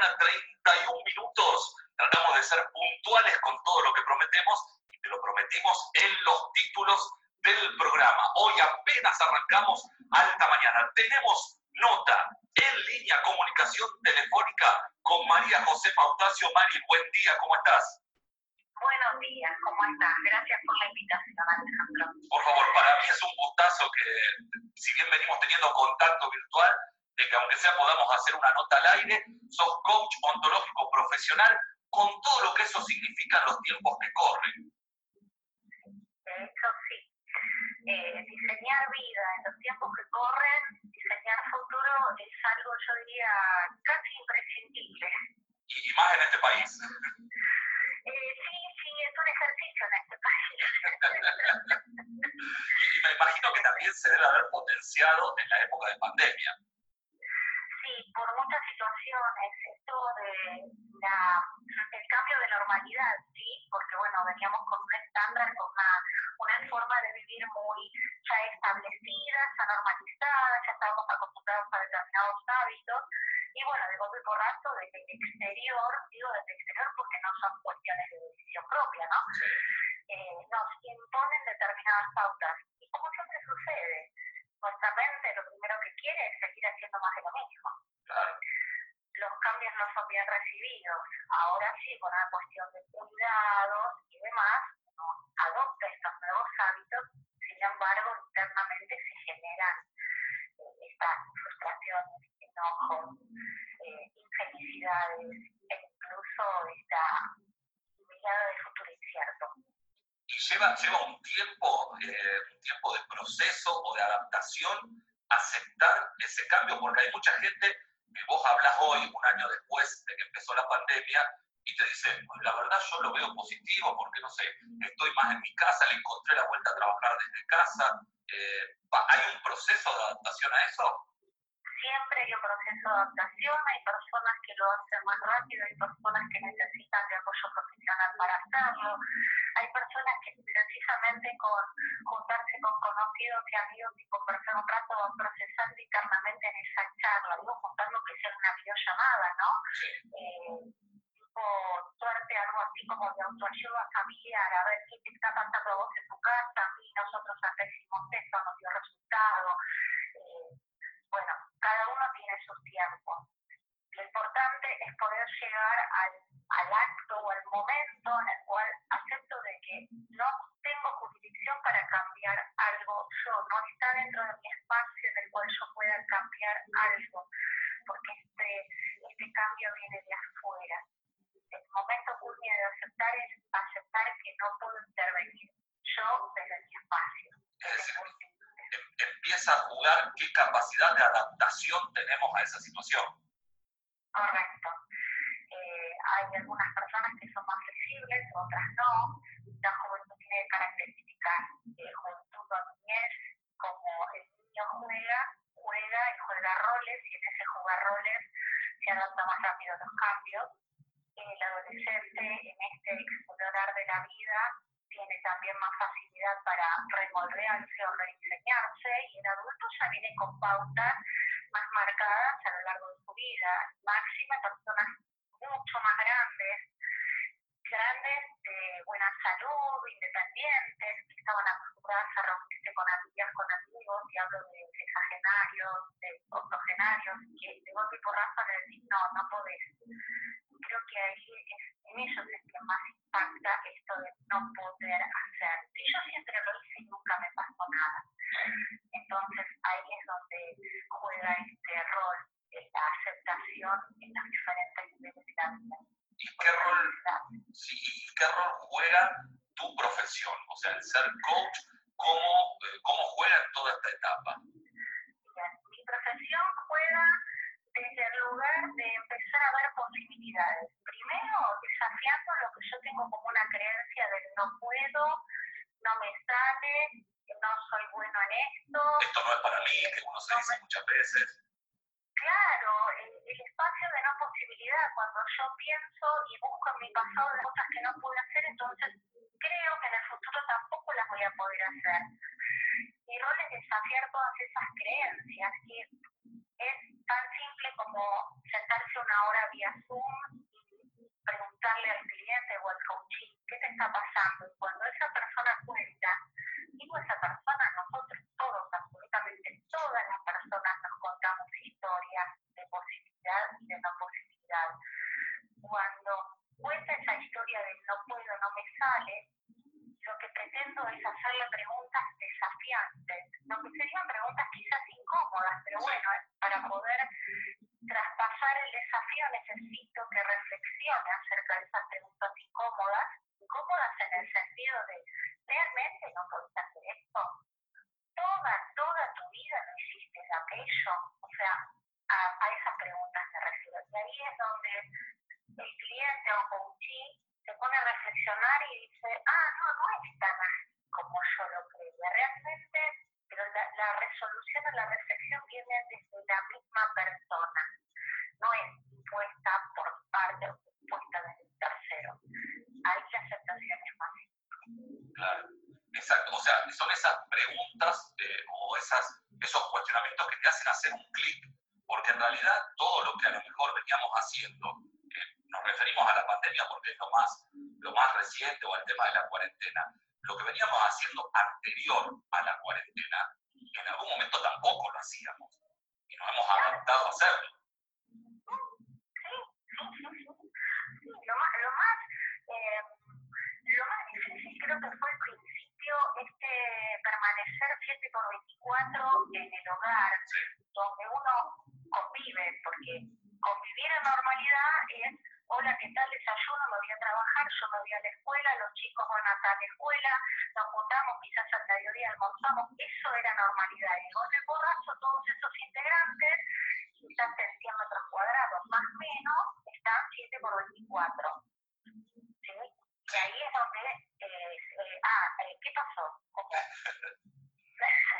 mañana, 31 minutos. Tratamos de ser puntuales con todo lo que prometemos y te lo prometimos en los títulos del programa. Hoy apenas arrancamos alta mañana. Tenemos nota en línea, comunicación telefónica con María José Pautacio. Mari, buen día, ¿cómo estás? Buenos días, ¿cómo estás? Gracias por la invitación, Alejandro. Por favor, para mí es un gustazo que, si bien venimos teniendo contacto virtual, de que aunque sea podamos hacer una nota al aire, coach ontológico profesional con todo lo que eso significa en los tiempos que corren. De hecho, sí. Eh, diseñar vida en los tiempos que corren, diseñar futuro es algo, yo diría, casi imprescindible. Y, más en este país. Eh, sí, sí, es un ejercicio en este país. y me imagino que también se debe haber potenciado en la época de pandemia por muchas situaciones, esto de la, el cambio de normalidad, ¿sí? Porque, bueno, veníamos con un estándar, con una, una forma de vivir muy ya establecida, ya normalizada, ya estábamos acostumbrados a determinados hábitos, y bueno, de golpe y porrazo desde el exterior, digo desde el exterior porque no son cuestiones de decisión propia, ¿no? Eh, nos imponen determinadas pautas. Y como siempre sucede, nuestra mente lo primero que quiere es seguir haciendo más de lo mismo. Los cambios recibidos. Ahora sí, con una cuestión de cuidados y demás, uno adopta estos nuevos hábitos, sin embargo, internamente se generan eh, estas frustraciones, enojos, eh, infelicidades e incluso esta mirada de futuro incierto. Y lleva, lleva un tiempo, eh, un tiempo de proceso o de adaptación aceptar ese cambio, porque hay mucha gente vos hablas hoy, un año después de que empezó la pandemia, y te dice, pues la verdad yo lo veo positivo porque, no sé, estoy más en mi casa, le encontré la vuelta a trabajar desde casa. Eh, ¿Hay un proceso de adaptación a eso? Siempre hay un proceso de adaptación, hay personas que lo hacen más rápido, hay personas que necesitan de apoyo profesional para hacerlo, hay personas que precisamente con juntarse con conocidos y amigos y conversar un rato van procesando internamente en esa charla, digo, juntando que sea una videollamada, ¿no? Eh, tipo suerte, algo así como de autoayuda familiar, a ver qué te está pasando a vos en tu casa, y nosotros acá hicimos esto, nos dio resultado. Eh, bueno, cada uno tiene sus tiempos. Lo importante es poder llegar al, al acto o al momento en el cual acepto de que no tengo jurisdicción para cambiar algo yo, no está dentro de mi espacio en el cual yo pueda cambiar algo, porque este, este cambio viene de afuera. El momento culmine de aceptar es aceptar que no puedo intervenir yo desde mi espacio. Em, empieza a jugar qué capacidad de adaptación tenemos a esa situación. Correcto. Eh, hay algunas personas que son más flexibles, otras no. La juventud tiene características de juventud o niñez, como el niño juega, juega y juega roles, y en ese jugar roles se adapta más rápido a los cambios. El adolescente, en este explorar de la vida, tiene también más facilidad para remoldearse o rediseñarse, y el adulto ya viene con pautas más marcadas a lo largo de su vida. Máxima personas mucho más grandes, grandes de buena salud, independientes, que estaban acostumbradas a reunirse con amigas, con amigos, y hablo de sexagenarios, de octogenarios, que de golpe y porrazo le decís, no, no podés. Creo que ahí es, en ellos es que más impacta esto de no poder hacer. Sea, el ser coach, ¿cómo, eh, cómo juega en toda esta etapa? mi profesión juega desde el lugar de empezar a ver posibilidades. Primero, desafiando lo que yo tengo como una creencia de no puedo, no me sale, no soy bueno en esto. Esto no es para mí, que uno se dice muchas veces. Y dice, ah, no, no es tan así como yo lo creía. Realmente, pero la, la resolución o la reflexión viene desde la misma persona, no es impuesta por parte o impuesta desde el tercero. Ahí la aceptación es más Claro, exacto. O sea, son esas preguntas eh, o esas, esos cuestionamientos que te hacen hacer un clic, porque en realidad todo lo que a lo mejor veníamos haciendo, nos referimos a la pandemia porque es lo más, lo más reciente o al tema de la cuarentena, lo que veníamos haciendo anterior a la cuarentena, en algún momento tampoco lo hacíamos y nos hemos adaptado a hacerlo. Sí, sí, sí, sí. Lo más, lo más, eh, lo más difícil creo que fue al principio este permanecer 7 por 24 en el hogar, donde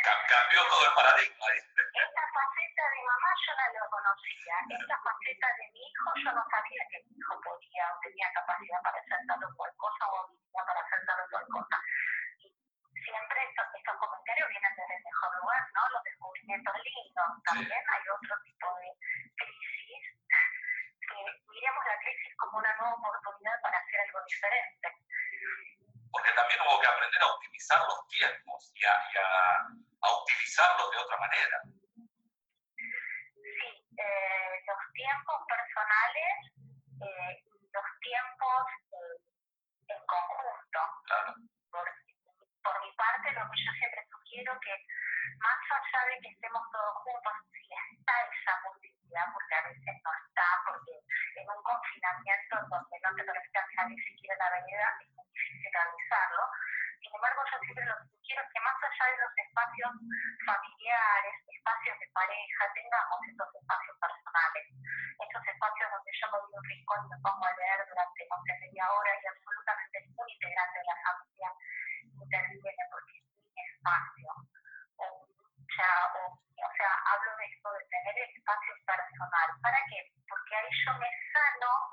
Cambió todo el paradigma. Esta faceta de mamá yo no lo conocía. Esta faceta de mi hijo yo no sabía que mi hijo podía o tenía capacidad para hacer tal o cual cosa o habilidad para hacer tal o cual cosa. Y siempre estos, estos comentarios vienen desde el mejor lugar, ¿no? Los descubrimientos lindos. También hay otro tipo de crisis que miremos la crisis como una nueva oportunidad para hacer algo diferente. Porque también hubo que aprender a optimizar los tiempos y a, y a, a utilizarlos de otra manera. Sí, eh, los tiempos personales eh, los tiempos eh, en conjunto. Claro. Por, por mi parte, lo que yo siempre sugiero que más allá de que estemos todos juntos,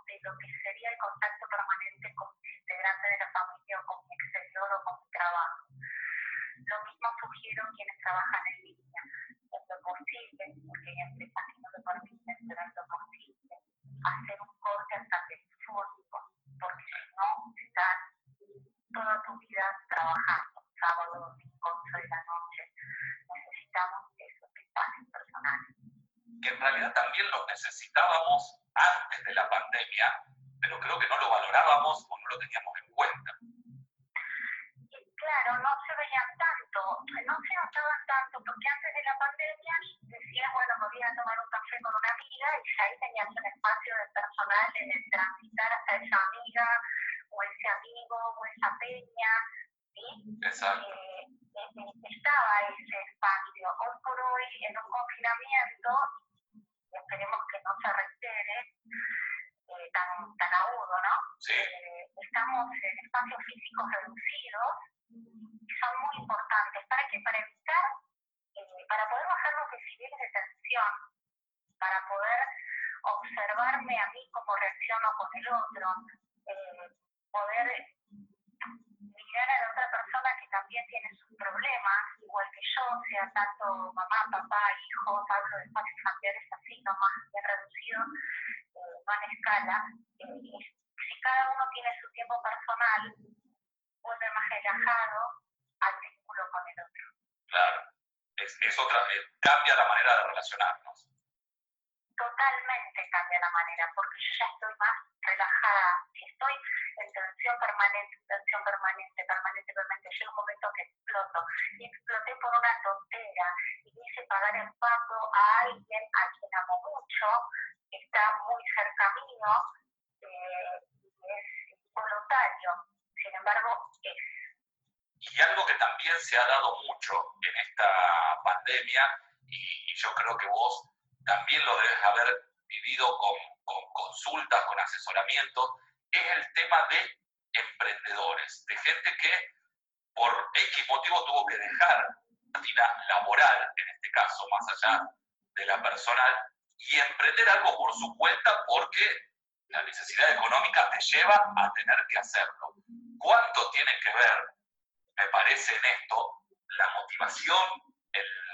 de lo que sería el contacto permanente con mis integrantes de la familia o con mi exterior o con mi trabajo. Lo mismo sugiero quienes trabajan en línea, en lo posible, porque hay empresas que no lo permiten, pero en lo posible, hacer un corte hasta telefónico, porque si no, estás toda tu vida trabajando, sábado, domingo, 8 de la noche. Necesitamos esos espacios personales. Que en realidad también los de pero creo que no lo valorábamos otro poder mirar a la otra persona que también tiene sus problemas, igual que yo, sea tanto mamá, papá, hijo hablo de espacios familiares así, nomás bien reducido eh, no en escala. Eh, si cada uno tiene su tiempo personal, vuelve más relajado al vínculo con el otro. Claro, es, es otra, eh, cambia la manera de relacionarnos. Totalmente cambia la manera, porque yo ya estoy más relajada. Si estoy en tensión permanente, tensión permanente, permanente, permanente, llega un momento que exploto. Y exploté por una tontera y hice pagar el pato a alguien a quien amo mucho, está muy cerca mío, eh, y es voluntario. Sin embargo, es. Y algo que también se ha dado mucho en esta pandemia, y yo creo que vos también lo debes haber vivido con, con consultas, con asesoramiento, es el tema de emprendedores, de gente que por X motivo tuvo que dejar la vida laboral, en este caso, más allá de la personal, y emprender algo por su cuenta porque la necesidad económica te lleva a tener que hacerlo. ¿Cuánto tiene que ver, me parece, en esto, la motivación, el,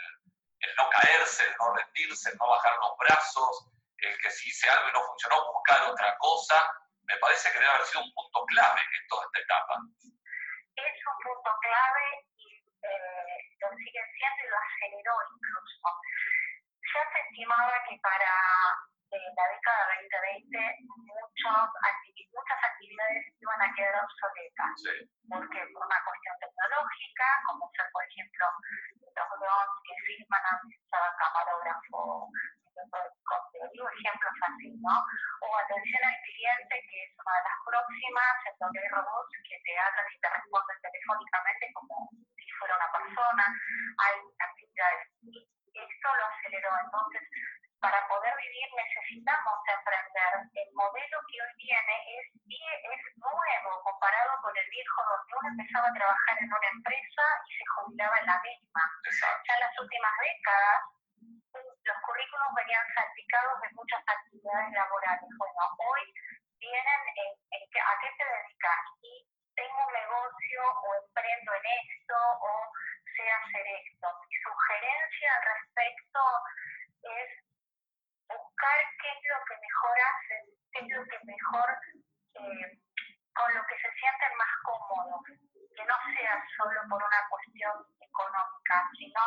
el no caerse, el no rendirse, el no bajar los brazos, el que si hice algo y no funcionó, buscar otra cosa, me parece que debe haber sido un punto clave en toda esta etapa. Es un punto clave y eh, lo sigue siendo y lo aceleró incluso. Ya se estimaba que para eh, la década 2020 muchos, muchas actividades iban a quedar obsoletas. Sí. Porque por una cuestión tecnológica, como ser, por ejemplo, los drones que filman a camarógrafo, digo ejemplos así, ¿no? O atención al cliente, que es una de las próximas, en donde hay robots que te hablan y te responden telefónicamente como si fuera una persona, hay actividades. Y esto lo aceleró. Entonces, para poder vivir necesitamos emprender. El modelo que hoy tiene es, es nuevo comparado con el viejo donde uno empezaba a trabajar en una empresa y se jubilaba en la misma. Ya en las últimas décadas los currículos venían salpicados de muchas actividades laborales. Bueno, hoy vienen en, a qué te dedicas y tengo un negocio o emprendo en esto o sé hacer esto. Mi sugerencia al respecto es buscar qué es lo que mejor hacen, qué es lo que mejor, eh, con lo que se sienten más cómodos, que no sea solo por una cuestión económica, sino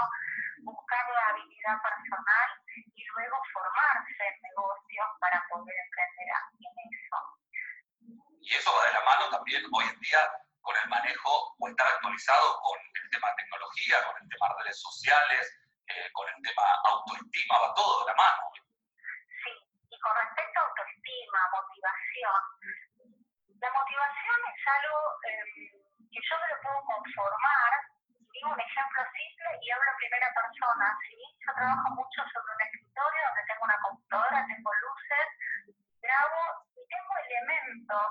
buscar la habilidad personal y luego formarse en negocios para poder emprender en eso. Y eso va de la mano también hoy en día con el manejo o estar actualizado con el tema tecnología, con el tema redes sociales, eh, con el tema autoestima, va todo de la mano. Con respecto a autoestima, motivación, la motivación es algo eh, que yo me lo puedo conformar digo un ejemplo simple y hablo en primera persona. ¿sí? Yo trabajo mucho sobre un escritorio donde tengo una computadora, tengo luces, grabo y tengo elementos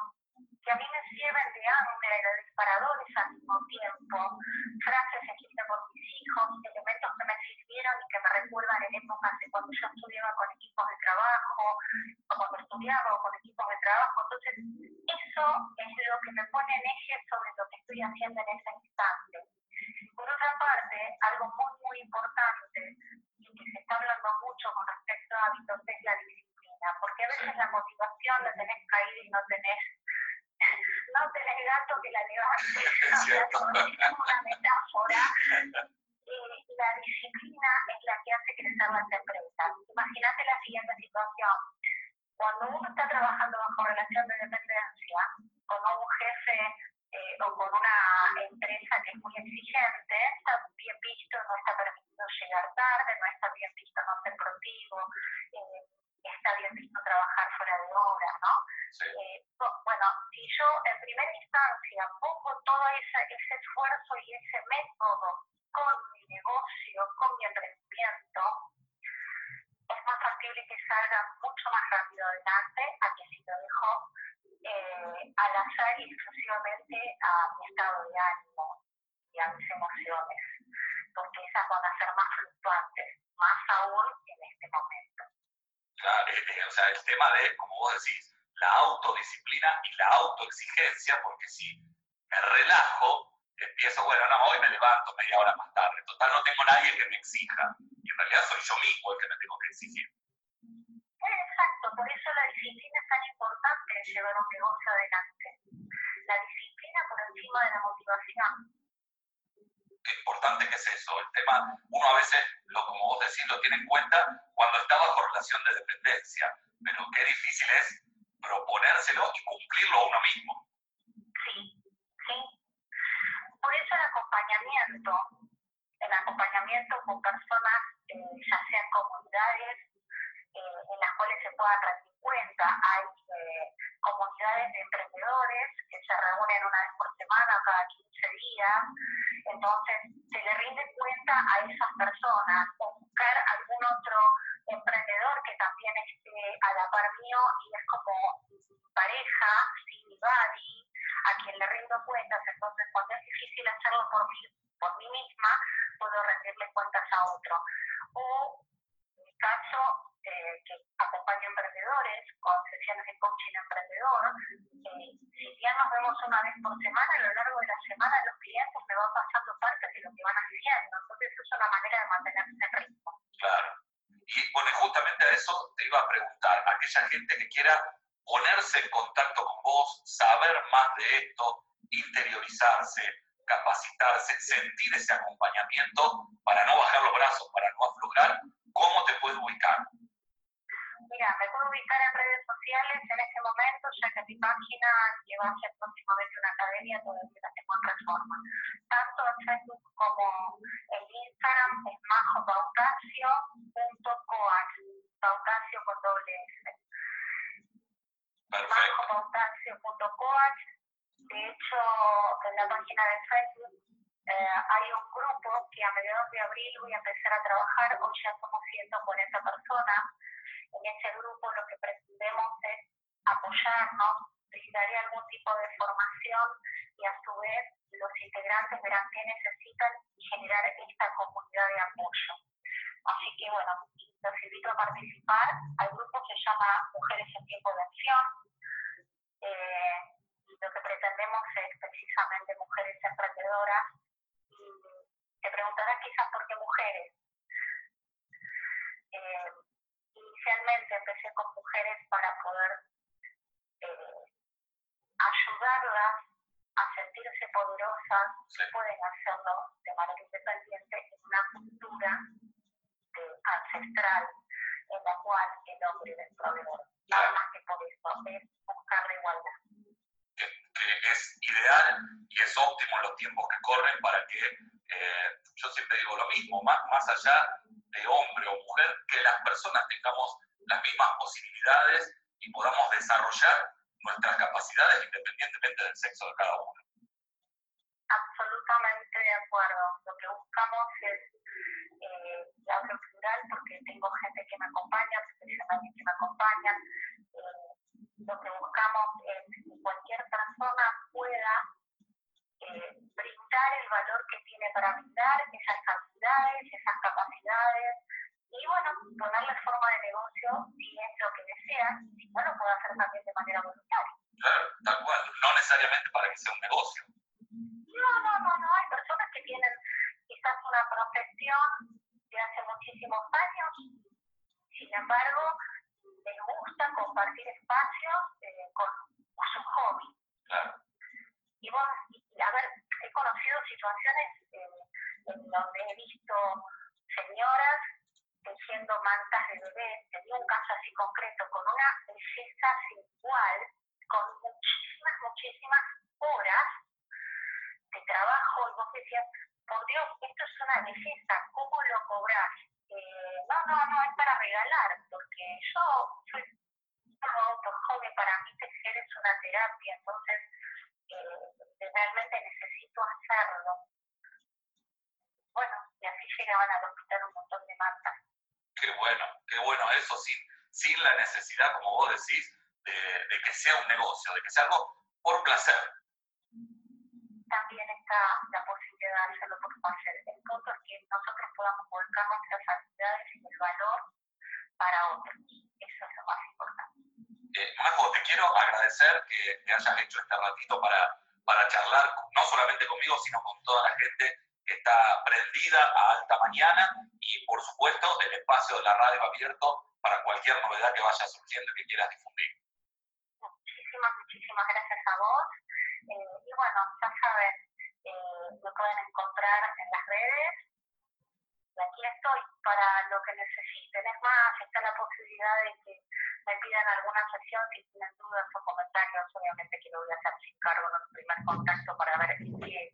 que a mí me sirven de ancla y de disparadores al mismo tiempo, frases escritas por mis hijos, elementos que me sirvieron y que me recuerdan en épocas de cuando yo estudiaba con equipos de trabajo, o cuando estudiaba con equipos de trabajo. Entonces, eso es lo que me pone en eje sobre lo que estoy haciendo en ese instante. Por otra parte, algo muy, muy importante y que se está hablando mucho con respecto a hábitos es la disciplina, la motivación la tenés caída y no tenés, no tenés gato que la levante, es una metáfora. Eh, la disciplina es la que hace crecer las empresas. Imagínate la siguiente situación. Cuando uno está trabajando bajo relación de dependencia, con un jefe eh, o con una empresa que es muy exigente, está bien visto, no está permitido llegar tarde, no está bien visto no ser proactivo, eh, está bien visto trabajar fuera de ¿no? Eh, bueno, si yo en primera instancia pongo todo ese, ese esfuerzo y ese método con mi negocio, con mi emprendimiento, es más factible que salga mucho más rápido adelante a que si lo dejo eh, al azar y exclusivamente a mi estado de ánimo y a mis emociones, sea, el tema de, como vos decís, la autodisciplina y la autoexigencia, porque si me relajo, empiezo, bueno, no, hoy me levanto media hora más tarde, total no tengo nadie que me exija, y en realidad soy yo mismo el que me tengo que exigir. Exacto, por eso la disciplina es tan importante en llevar un negocio adelante. La disciplina disciplina por encima de la motivación. Qué importante que es eso. El tema, uno a veces, lo, como vos decís, lo tiene en cuenta cuando está bajo relación de dependencia, pero qué difícil es proponérselo y cumplirlo a uno mismo. Sí, sí. Por eso el acompañamiento, el acompañamiento con personas, eh, ya sean comunidades, eh, en las cuales se pueda rendir cuenta, hay eh, comunidades de emprendedores que se reúnen una vez por semana, cada 15 días, entonces se le rinde cuenta a esas personas o buscar algún otro emprendedor que también esté a la par mío y es como pareja, sin buddy, a quien le rindo cuentas, entonces cuando es difícil hacerlo por mí, por mí misma, puedo rendirle cuentas a otro. O en mi caso, eh, que acompaño emprendedores con sesiones de coaching emprendedor, eh, si ya nos vemos una vez por semana, a lo largo de la semana los clientes me van pasando partes de lo que van haciendo, entonces es una manera de mantenerse en ritmo. Claro. Y bueno, justamente a eso te iba a preguntar, aquella gente que quiera ponerse en contacto con vos, saber más de esto, interiorizarse, capacitarse, sentir ese acompañamiento para no bajar los brazos, para no aflojar, ¿cómo te puedes ubicar? Mira, me puedo ubicar en redes sociales en este momento, ya que mi página que va a ser próximamente una academia todavía la tengo en reforma. Página de Facebook eh, hay un grupo que a mediados de abril voy a empezar a trabajar, hoy ya somos 140 personas en ese grupo lo que pretendemos es apoyarnos, brindaré algún tipo de formación y a su vez los integrantes verán qué necesitan y generar esta comunidad de apoyo. Así que bueno, los invito a participar. El grupo se llama Mujeres en Tiempo de Acción. Eh, lo que pretendemos es precisamente mujeres emprendedoras. Y te preguntarás quizás por qué mujeres. Eh, inicialmente empecé con mujeres para poder eh, ayudarlas a sentirse poderosas y pueden hacerlo de manera independiente en una cultura ancestral en la cual el hombre es el proveedor. Nada más que por eso, es buscar la igualdad. Que, es ideal y es óptimo en los tiempos que corren para que, eh, yo siempre digo lo mismo, más, más allá de hombre o mujer, que las personas tengamos las mismas posibilidades y podamos desarrollar nuestras capacidades independientemente del sexo de cada uno. Absolutamente de acuerdo. Lo que buscamos es, eh, hablo plural porque tengo gente que me acompaña, profesionales que me acompañan, eh, lo que buscamos es cualquier persona pueda eh, brindar el valor que tiene para brindar esas habilidades, esas capacidades, y bueno, ponerle forma de negocio si es lo que desea, y bueno, puede hacer también de manera voluntaria. Claro, tal cual, no necesariamente para que sea un negocio. No, no, no, no, hay personas que tienen quizás una profesión de hace muchísimos años, sin embargo, les gusta compartir espacios eh, con, su hobby. Claro. Y vos, a ver, he conocido situaciones eh, en donde he visto señoras tejiendo mantas de bebé, tenía un caso así concreto, con una belleza sin igual, con muchísimas, muchísimas horas de trabajo, y vos decías, por Dios, esto es una belleza, ¿cómo lo cobras? Eh, no, no, no, es para regalar, porque yo soy un joven, para mí tejer es una terapia, entonces eh, realmente necesito hacerlo. Llegaban al hospital un montón de mantas qué bueno, qué bueno eso, sin, sin la necesidad, como vos decís, de, de, que sea un negocio, de que sea algo por placer. También está la posibilidad de hacerlo por placer. El punto es que nosotros podamos volcar nuestras actividades y el valor para otros. Eso es lo más importante. Eh, Majo, te quiero agradecer que, que hayas hecho este ratito para, para charlar, no solamente conmigo, sino con toda la gente está prendida a alta mañana y por supuesto el espacio de la radio abierto para cualquier novedad que vaya surgiendo y que quieras difundir. Muchísimas, muchísimas gracias a vos Eh, y bueno, ya saben, eh, me pueden encontrar en las redes y aquí estoy para lo que necesiten. Es más, está la posibilidad de que me pidan alguna sesión si tienen dudas o comentarios. Obviamente que lo voy a hacer sin cargo en un primer contacto para ver qué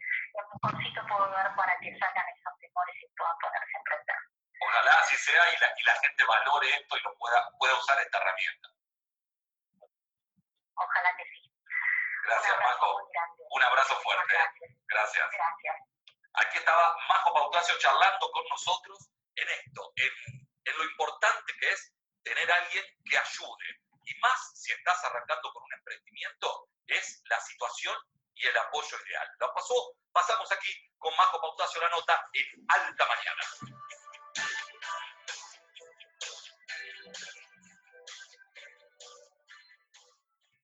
puedo para que salgan esos temores y puedan ponerse a emprender. Ojalá así sea y la, y la gente valore esto y lo pueda, pueda usar esta herramienta. Ojalá que sí. Gracias, Majo. Un abrazo fuerte. Gracias. Gracias. Gracias. Aquí estaba Majo Pautacio charlando con nosotros